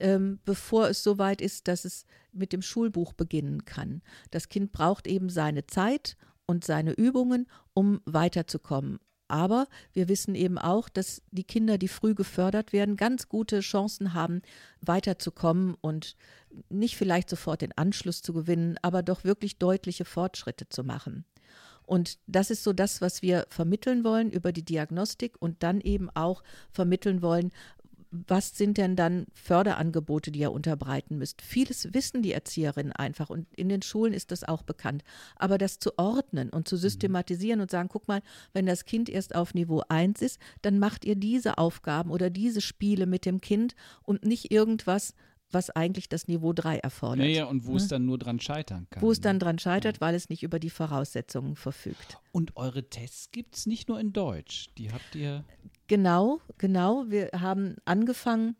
ähm, bevor es so weit ist, dass es mit dem Schulbuch beginnen kann. Das Kind braucht eben seine Zeit und seine Übungen, um weiterzukommen. Aber wir wissen eben auch, dass die Kinder, die früh gefördert werden, ganz gute Chancen haben, weiterzukommen und nicht vielleicht sofort den Anschluss zu gewinnen, aber doch wirklich deutliche Fortschritte zu machen. Und das ist so das, was wir vermitteln wollen über die Diagnostik und dann eben auch vermitteln wollen, was sind denn dann Förderangebote, die ihr unterbreiten müsst? Vieles wissen die Erzieherinnen einfach und in den Schulen ist das auch bekannt. Aber das zu ordnen und zu mhm. systematisieren und sagen, guck mal, wenn das Kind erst auf Niveau 1 ist, dann macht ihr diese Aufgaben oder diese Spiele mit dem Kind und nicht irgendwas, was eigentlich das Niveau 3 erfordert. Ja, ja und wo ne? es dann nur dran scheitern kann. Wo es dann ne? dran scheitert, weil es nicht über die Voraussetzungen verfügt. Und eure Tests gibt es nicht nur in Deutsch, die habt ihr. Genau, genau. Wir haben angefangen,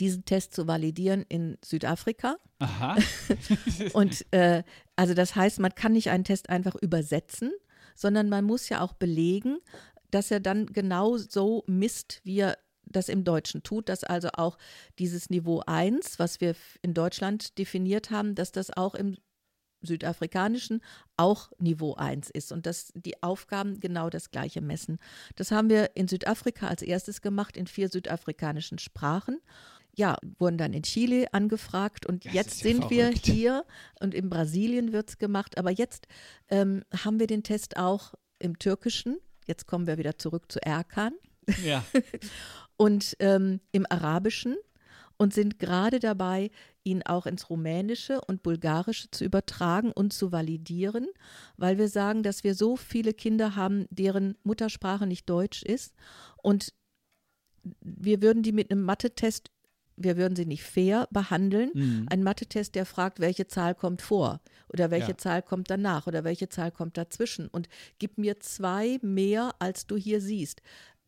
diesen Test zu validieren in Südafrika. Aha. und äh, also das heißt, man kann nicht einen Test einfach übersetzen, sondern man muss ja auch belegen, dass er dann genau so misst, wie er das im Deutschen tut, dass also auch dieses Niveau 1, was wir in Deutschland definiert haben, dass das auch im südafrikanischen auch Niveau 1 ist und dass die Aufgaben genau das gleiche messen. Das haben wir in Südafrika als erstes gemacht, in vier südafrikanischen Sprachen. Ja, wurden dann in Chile angefragt und das jetzt ja sind verrückt. wir hier und in Brasilien wird es gemacht. Aber jetzt ähm, haben wir den Test auch im Türkischen. Jetzt kommen wir wieder zurück zu Erkan. Ja. und ähm, im Arabischen und sind gerade dabei, ihn auch ins Rumänische und Bulgarische zu übertragen und zu validieren, weil wir sagen, dass wir so viele Kinder haben, deren Muttersprache nicht Deutsch ist und wir würden die mit einem Mathe-Test wir würden sie nicht fair behandeln. Mhm. Ein Mathe-Test, der fragt, welche Zahl kommt vor oder welche ja. Zahl kommt danach oder welche Zahl kommt dazwischen und gib mir zwei mehr, als du hier siehst.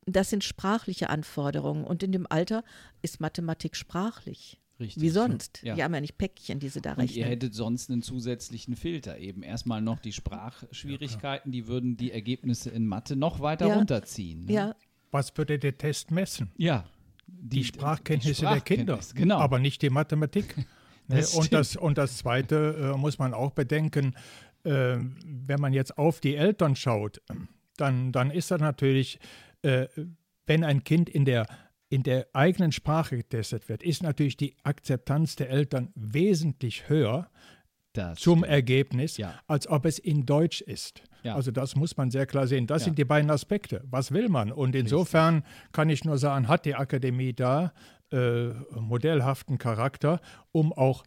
Das sind sprachliche Anforderungen und in dem Alter ist Mathematik sprachlich. Richtig. Wie sonst? Ja. Die haben ja nicht Päckchen, die sie da rechnen. Und ihr hättet sonst einen zusätzlichen Filter eben. Erstmal noch die Sprachschwierigkeiten, die würden die Ergebnisse in Mathe noch weiter ja. runterziehen. Ne? Ja. Was würde der Test messen? Ja. Die, die, Sprachkenntnisse die der Kinder, genau. aber nicht die Mathematik. Ne? das und, das, und das Zweite äh, muss man auch bedenken, äh, wenn man jetzt auf die Eltern schaut, dann, dann ist das natürlich äh, wenn ein Kind in der, in der eigenen Sprache getestet wird, ist natürlich die Akzeptanz der Eltern wesentlich höher das zum stimmt. Ergebnis, ja. als ob es in Deutsch ist. Ja. Also das muss man sehr klar sehen. Das ja. sind die beiden Aspekte. Was will man? Und insofern kann ich nur sagen, hat die Akademie da äh, modellhaften Charakter, um auch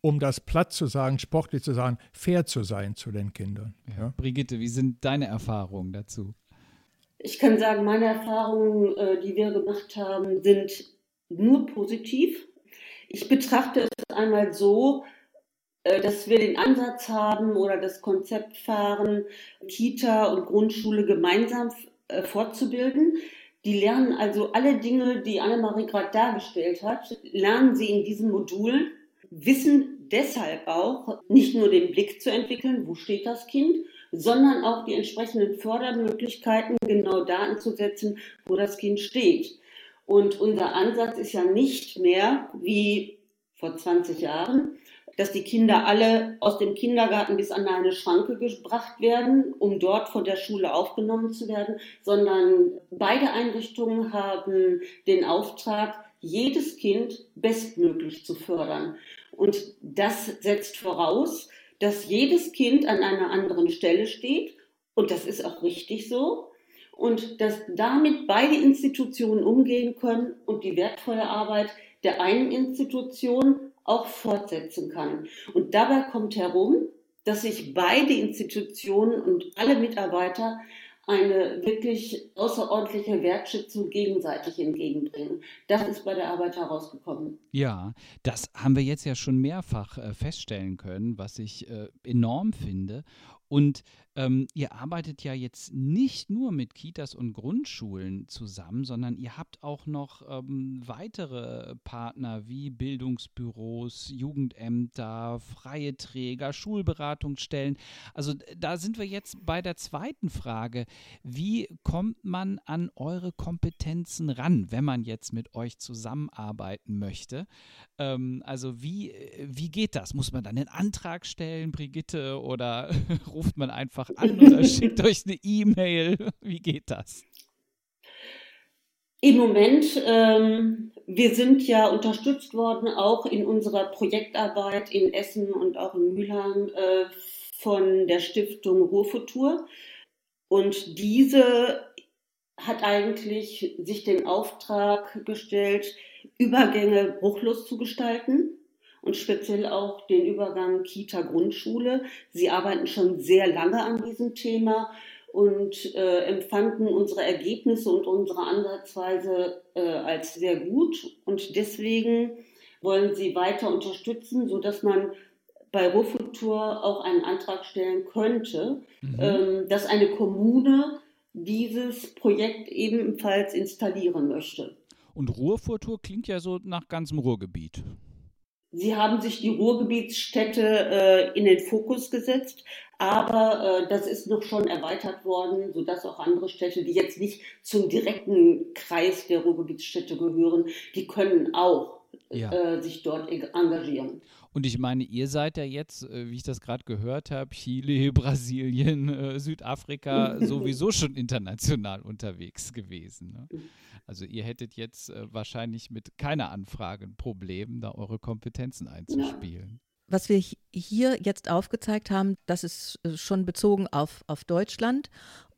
um das platt zu sagen, sportlich zu sagen, fair zu sein zu den Kindern. Brigitte, wie sind deine Erfahrungen dazu? Ich kann sagen, meine Erfahrungen, äh, die wir gemacht haben, sind nur positiv. Ich betrachte es einmal so, äh, dass wir den Ansatz haben oder das Konzept fahren, Kita und Grundschule gemeinsam äh, fortzubilden. Die lernen also alle Dinge, die Annemarie gerade dargestellt hat, lernen sie in diesen Modulen, wissen deshalb auch nicht nur den Blick zu entwickeln, wo steht das Kind, sondern auch die entsprechenden Fördermöglichkeiten genau da anzusetzen, wo das Kind steht. Und unser Ansatz ist ja nicht mehr wie vor 20 Jahren, dass die Kinder alle aus dem Kindergarten bis an eine Schranke gebracht werden, um dort von der Schule aufgenommen zu werden, sondern beide Einrichtungen haben den Auftrag, jedes Kind bestmöglich zu fördern. Und das setzt voraus, dass jedes Kind an einer anderen Stelle steht und das ist auch richtig so und dass damit beide Institutionen umgehen können und die wertvolle Arbeit der einen Institution auch fortsetzen kann. Und dabei kommt herum, dass sich beide Institutionen und alle Mitarbeiter eine wirklich außerordentliche Wertschätzung gegenseitig entgegenbringen. Das ist bei der Arbeit herausgekommen. Ja, das haben wir jetzt ja schon mehrfach äh, feststellen können, was ich äh, enorm finde. Und ähm, ihr arbeitet ja jetzt nicht nur mit Kitas und Grundschulen zusammen, sondern ihr habt auch noch ähm, weitere Partner wie Bildungsbüros, Jugendämter, freie Träger, Schulberatungsstellen. Also da sind wir jetzt bei der zweiten Frage. Wie kommt man an eure Kompetenzen ran, wenn man jetzt mit euch zusammenarbeiten möchte? Ähm, also wie, wie geht das? Muss man dann einen Antrag stellen, Brigitte, oder ruft man einfach einfach an oder schickt euch eine E-Mail? Wie geht das? Im Moment, ähm, wir sind ja unterstützt worden, auch in unserer Projektarbeit in Essen und auch in Mülheim äh, von der Stiftung Ruhrfutur. Und diese hat eigentlich sich den Auftrag gestellt, Übergänge bruchlos zu gestalten und speziell auch den Übergang Kita-Grundschule. Sie arbeiten schon sehr lange an diesem Thema und äh, empfanden unsere Ergebnisse und unsere Ansatzweise äh, als sehr gut. Und deswegen wollen sie weiter unterstützen, sodass man bei Ruhrfutur auch einen Antrag stellen könnte, mhm. ähm, dass eine Kommune dieses Projekt ebenfalls installieren möchte. Und Ruhrfutur klingt ja so nach ganzem Ruhrgebiet. Sie haben sich die Ruhrgebietsstädte äh, in den Fokus gesetzt, aber äh, das ist noch schon erweitert worden, sodass auch andere Städte, die jetzt nicht zum direkten Kreis der Ruhrgebietsstädte gehören, die können auch ja. äh, sich dort engagieren. Und ich meine, ihr seid ja jetzt, äh, wie ich das gerade gehört habe, Chile, Brasilien, äh, Südafrika sowieso schon international unterwegs gewesen. Ne? Also ihr hättet jetzt äh, wahrscheinlich mit keiner Anfrage ein Problem, da eure Kompetenzen einzuspielen. Was wir hier jetzt aufgezeigt haben, das ist schon bezogen auf, auf Deutschland.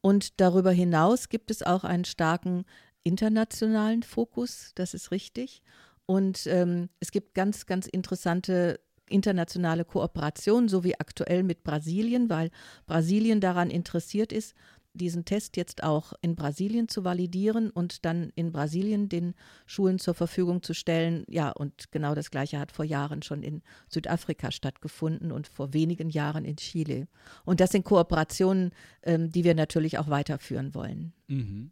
Und darüber hinaus gibt es auch einen starken internationalen Fokus, das ist richtig. Und ähm, es gibt ganz, ganz interessante internationale Kooperationen, so wie aktuell mit Brasilien, weil Brasilien daran interessiert ist, diesen Test jetzt auch in Brasilien zu validieren und dann in Brasilien den Schulen zur Verfügung zu stellen. Ja, und genau das Gleiche hat vor Jahren schon in Südafrika stattgefunden und vor wenigen Jahren in Chile. Und das sind Kooperationen, ähm, die wir natürlich auch weiterführen wollen. Mhm.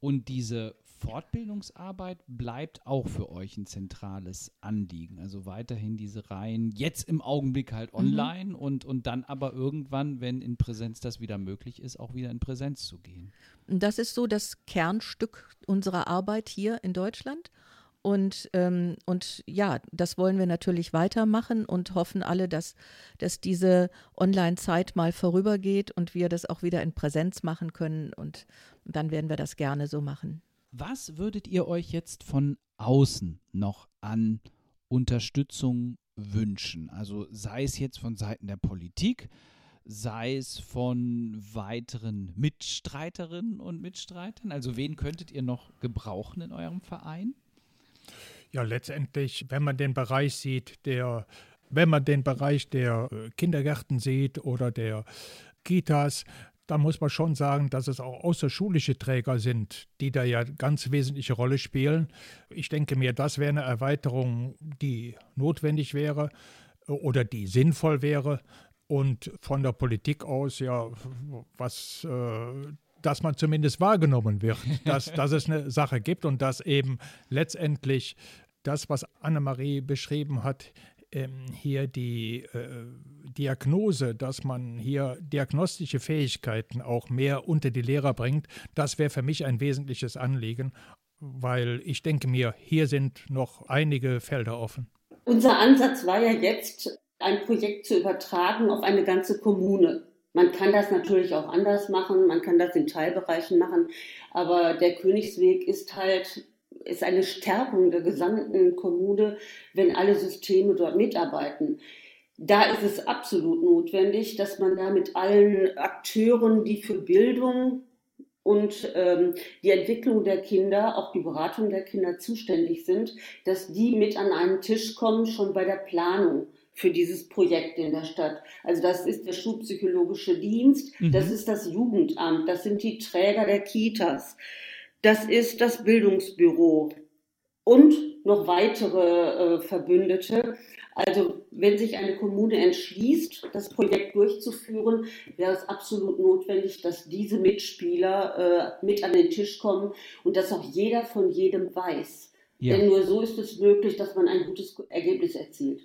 Und diese Fortbildungsarbeit bleibt auch für euch ein zentrales Anliegen. Also weiterhin diese Reihen, jetzt im Augenblick halt mhm. online mhm. und, und dann aber irgendwann, wenn in Präsenz das wieder möglich ist, auch wieder in Präsenz zu gehen. Das ist so das Kernstück unserer Arbeit hier in Deutschland. Und, ähm, und ja, das wollen wir natürlich weitermachen und hoffen alle, dass, dass diese Online-Zeit mal vorübergeht und wir das auch wieder in Präsenz machen können. Und dann werden wir das gerne so machen. Was würdet ihr euch jetzt von außen noch an Unterstützung wünschen? Also sei es jetzt von Seiten der Politik, sei es von weiteren Mitstreiterinnen und Mitstreitern. Also wen könntet ihr noch gebrauchen in eurem Verein? Ja, letztendlich, wenn man den Bereich sieht, der, wenn man den Bereich der äh, Kindergärten sieht oder der Kitas, da muss man schon sagen, dass es auch außerschulische Träger sind, die da ja ganz wesentliche Rolle spielen. Ich denke mir, das wäre eine Erweiterung, die notwendig wäre äh, oder die sinnvoll wäre. Und von der Politik aus, ja, was, äh, dass man zumindest wahrgenommen wird, dass, dass es eine Sache gibt und dass eben letztendlich das, was Annemarie beschrieben hat, ähm, hier die äh, Diagnose, dass man hier diagnostische Fähigkeiten auch mehr unter die Lehrer bringt, das wäre für mich ein wesentliches Anliegen, weil ich denke mir, hier sind noch einige Felder offen. Unser Ansatz war ja jetzt, ein Projekt zu übertragen auf eine ganze Kommune. Man kann das natürlich auch anders machen, man kann das in Teilbereichen machen, aber der Königsweg ist halt ist eine Stärkung der gesamten Kommune, wenn alle Systeme dort mitarbeiten. Da ist es absolut notwendig, dass man da mit allen Akteuren, die für Bildung und ähm, die Entwicklung der Kinder, auch die Beratung der Kinder zuständig sind, dass die mit an einen Tisch kommen, schon bei der Planung für dieses Projekt in der Stadt. Also das ist der Schulpsychologische Dienst, mhm. das ist das Jugendamt, das sind die Träger der Kitas das ist das Bildungsbüro und noch weitere äh, Verbündete. Also wenn sich eine Kommune entschließt, das Projekt durchzuführen, wäre es absolut notwendig, dass diese Mitspieler äh, mit an den Tisch kommen und dass auch jeder von jedem weiß. Ja. Denn nur so ist es möglich, dass man ein gutes Ergebnis erzielt.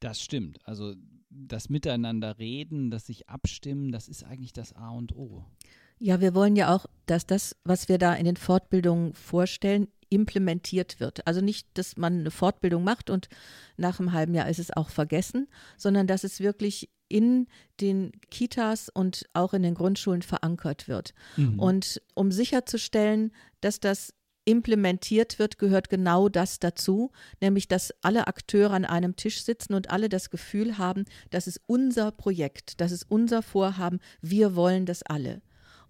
Das stimmt. Also das Miteinander reden, das sich abstimmen, das ist eigentlich das A und O. Ja, wir wollen ja auch, dass das, was wir da in den Fortbildungen vorstellen, implementiert wird. Also nicht, dass man eine Fortbildung macht und nach einem halben Jahr ist es auch vergessen, sondern dass es wirklich in den Kitas und auch in den Grundschulen verankert wird. Mhm. Und um sicherzustellen, dass das implementiert wird, gehört genau das dazu, nämlich dass alle Akteure an einem Tisch sitzen und alle das Gefühl haben, das ist unser Projekt, das ist unser Vorhaben, wir wollen das alle.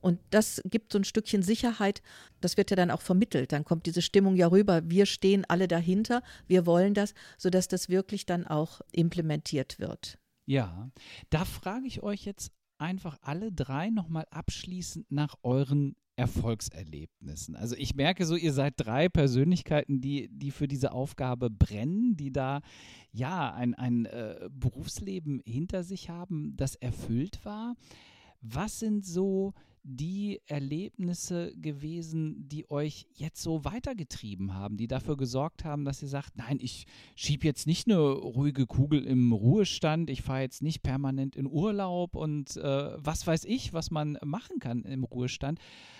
Und das gibt so ein Stückchen Sicherheit. Das wird ja dann auch vermittelt. Dann kommt diese Stimmung ja rüber. Wir stehen alle dahinter. Wir wollen das, sodass das wirklich dann auch implementiert wird. Ja, da frage ich euch jetzt einfach alle drei nochmal abschließend nach euren Erfolgserlebnissen. Also ich merke so, ihr seid drei Persönlichkeiten, die, die für diese Aufgabe brennen, die da ja ein, ein äh, Berufsleben hinter sich haben, das erfüllt war. Was sind so die Erlebnisse gewesen, die euch jetzt so weitergetrieben haben, die dafür gesorgt haben, dass ihr sagt, nein, ich schiebe jetzt nicht eine ruhige Kugel im Ruhestand, ich fahre jetzt nicht permanent in Urlaub und äh, was weiß ich, was man machen kann im Ruhestand,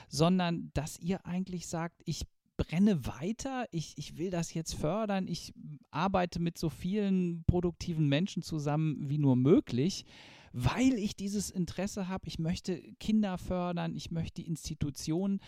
sondern dass ihr eigentlich sagt, ich brenne weiter, ich, ich will das jetzt fördern, ich arbeite mit so vielen produktiven Menschen zusammen wie nur möglich weil ich dieses Interesse habe, ich möchte Kinder fördern, ich möchte die Institutionen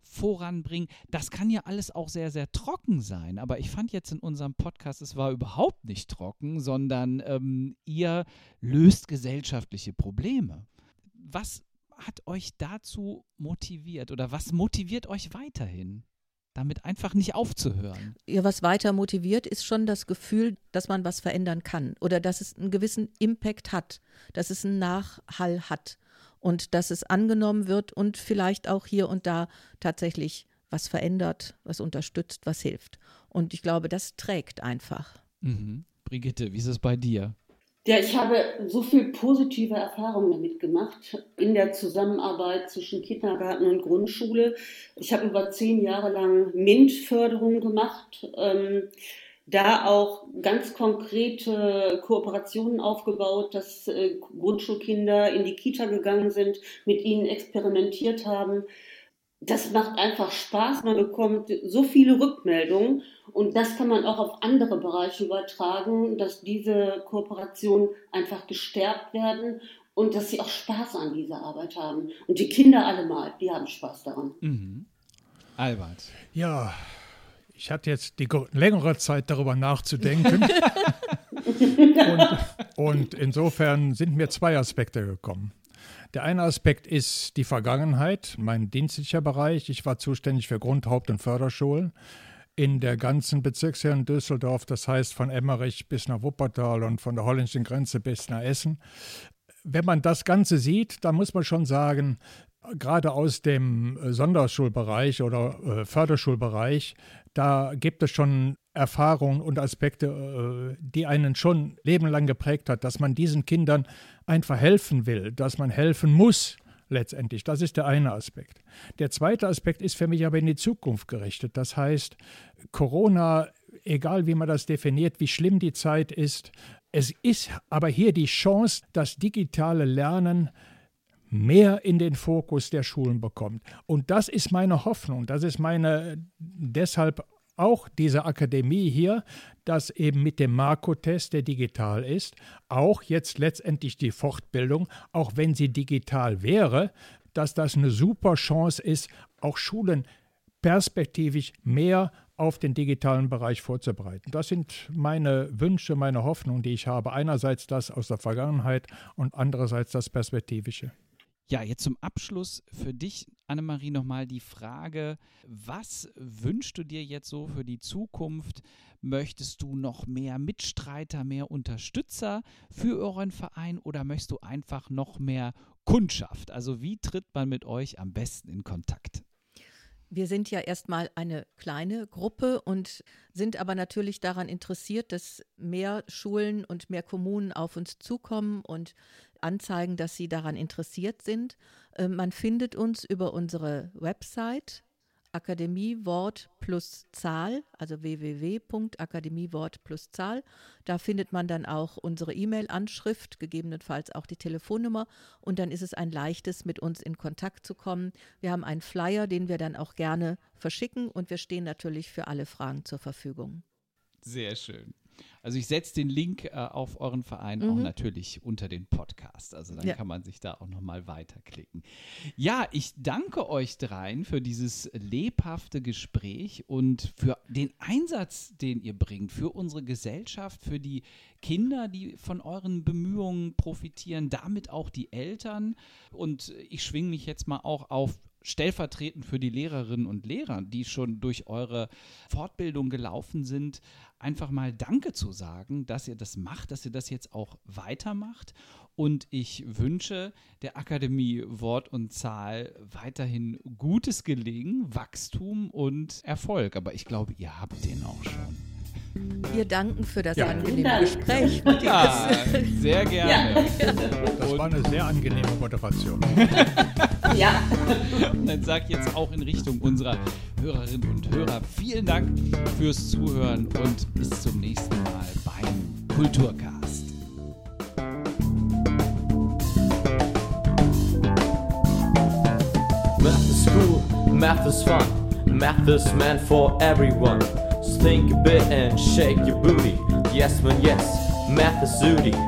voranbringen. Das kann ja alles auch sehr, sehr trocken sein. Aber ich fand jetzt in unserem Podcast, es war überhaupt nicht trocken, sondern ähm, ihr löst gesellschaftliche Probleme. Was hat euch dazu motiviert oder was motiviert euch weiterhin? Damit einfach nicht aufzuhören. Ja, was weiter motiviert, ist schon das Gefühl, dass man was verändern kann oder dass es einen gewissen Impact hat, dass es einen Nachhall hat und dass es angenommen wird und vielleicht auch hier und da tatsächlich was verändert, was unterstützt, was hilft. Und ich glaube, das trägt einfach. Mhm. Brigitte, wie ist es bei dir? Ja, ich habe so viel positive Erfahrungen damit gemacht in der Zusammenarbeit zwischen Kindergarten und Grundschule. Ich habe über zehn Jahre lang MINT-Förderung gemacht, ähm, da auch ganz konkrete Kooperationen aufgebaut, dass äh, Grundschulkinder in die Kita gegangen sind, mit ihnen experimentiert haben das macht einfach Spaß. Man bekommt so viele Rückmeldungen und das kann man auch auf andere Bereiche übertragen, dass diese Kooperationen einfach gestärkt werden und dass sie auch Spaß an dieser Arbeit haben. Und die Kinder allemal, die haben Spaß daran. Mhm. Albert. Ja, ich hatte jetzt die längere Zeit darüber nachzudenken. und, und insofern sind mir zwei Aspekte gekommen. Der eine Aspekt ist die Vergangenheit, mein dienstlicher Bereich. Ich war zuständig für Grund-, Haupt- und Förderschulen in der ganzen Bezirksherren Düsseldorf, das heißt von Emmerich bis nach Wuppertal und von der holländischen Grenze bis nach Essen. Wenn man das Ganze sieht, dann muss man schon sagen, gerade aus dem Sonderschulbereich oder äh, Förderschulbereich, da gibt es schon Erfahrungen und Aspekte, äh, die einen schon lebenlang geprägt hat, dass man diesen Kindern einfach helfen will, dass man helfen muss letztendlich. Das ist der eine Aspekt. Der zweite Aspekt ist für mich aber in die Zukunft gerichtet. Das heißt, Corona, egal wie man das definiert, wie schlimm die Zeit ist, es ist aber hier die Chance, das digitale Lernen mehr in den Fokus der Schulen bekommt. Und das ist meine Hoffnung, das ist meine deshalb auch diese Akademie hier, dass eben mit dem Marco-Test, der digital ist, auch jetzt letztendlich die Fortbildung, auch wenn sie digital wäre, dass das eine super Chance ist, auch Schulen perspektivisch mehr auf den digitalen Bereich vorzubereiten. Das sind meine Wünsche, meine Hoffnungen, die ich habe. Einerseits das aus der Vergangenheit und andererseits das Perspektivische. Ja, jetzt zum Abschluss für dich, Annemarie, nochmal die Frage, was wünschst du dir jetzt so für die Zukunft? Möchtest du noch mehr Mitstreiter, mehr Unterstützer für euren Verein oder möchtest du einfach noch mehr Kundschaft? Also wie tritt man mit euch am besten in Kontakt? Wir sind ja erstmal eine kleine Gruppe und sind aber natürlich daran interessiert, dass mehr Schulen und mehr Kommunen auf uns zukommen und anzeigen, dass sie daran interessiert sind. Ähm, man findet uns über unsere Website Akademiewort plus Zahl, also www.akademiewort plus Zahl. Da findet man dann auch unsere E-Mail-Anschrift, gegebenenfalls auch die Telefonnummer und dann ist es ein leichtes, mit uns in Kontakt zu kommen. Wir haben einen Flyer, den wir dann auch gerne verschicken und wir stehen natürlich für alle Fragen zur Verfügung. Sehr schön. Also ich setze den Link äh, auf euren Verein mhm. auch natürlich unter den Podcast. Also dann ja. kann man sich da auch nochmal weiterklicken. Ja, ich danke euch dreien für dieses lebhafte Gespräch und für den Einsatz, den ihr bringt, für unsere Gesellschaft, für die Kinder, die von euren Bemühungen profitieren, damit auch die Eltern. Und ich schwinge mich jetzt mal auch auf stellvertretend für die Lehrerinnen und Lehrer, die schon durch eure Fortbildung gelaufen sind, einfach mal Danke zu sagen, dass ihr das macht, dass ihr das jetzt auch weitermacht. Und ich wünsche der Akademie Wort und Zahl weiterhin gutes Gelingen, Wachstum und Erfolg. Aber ich glaube, ihr habt den auch schon. Wir danken für das ja. angenehme Gespräch. Ja, sehr gerne. Ja. Das war eine sehr angenehme Moderation. ja. Und dann sage ich jetzt auch in Richtung unserer Hörerinnen und Hörer vielen Dank fürs Zuhören und bis zum nächsten Mal beim Kulturcast. Math is cool, math is fun, math is meant for everyone. think a bit and shake your booty. Yes, man, yes, math is zooty.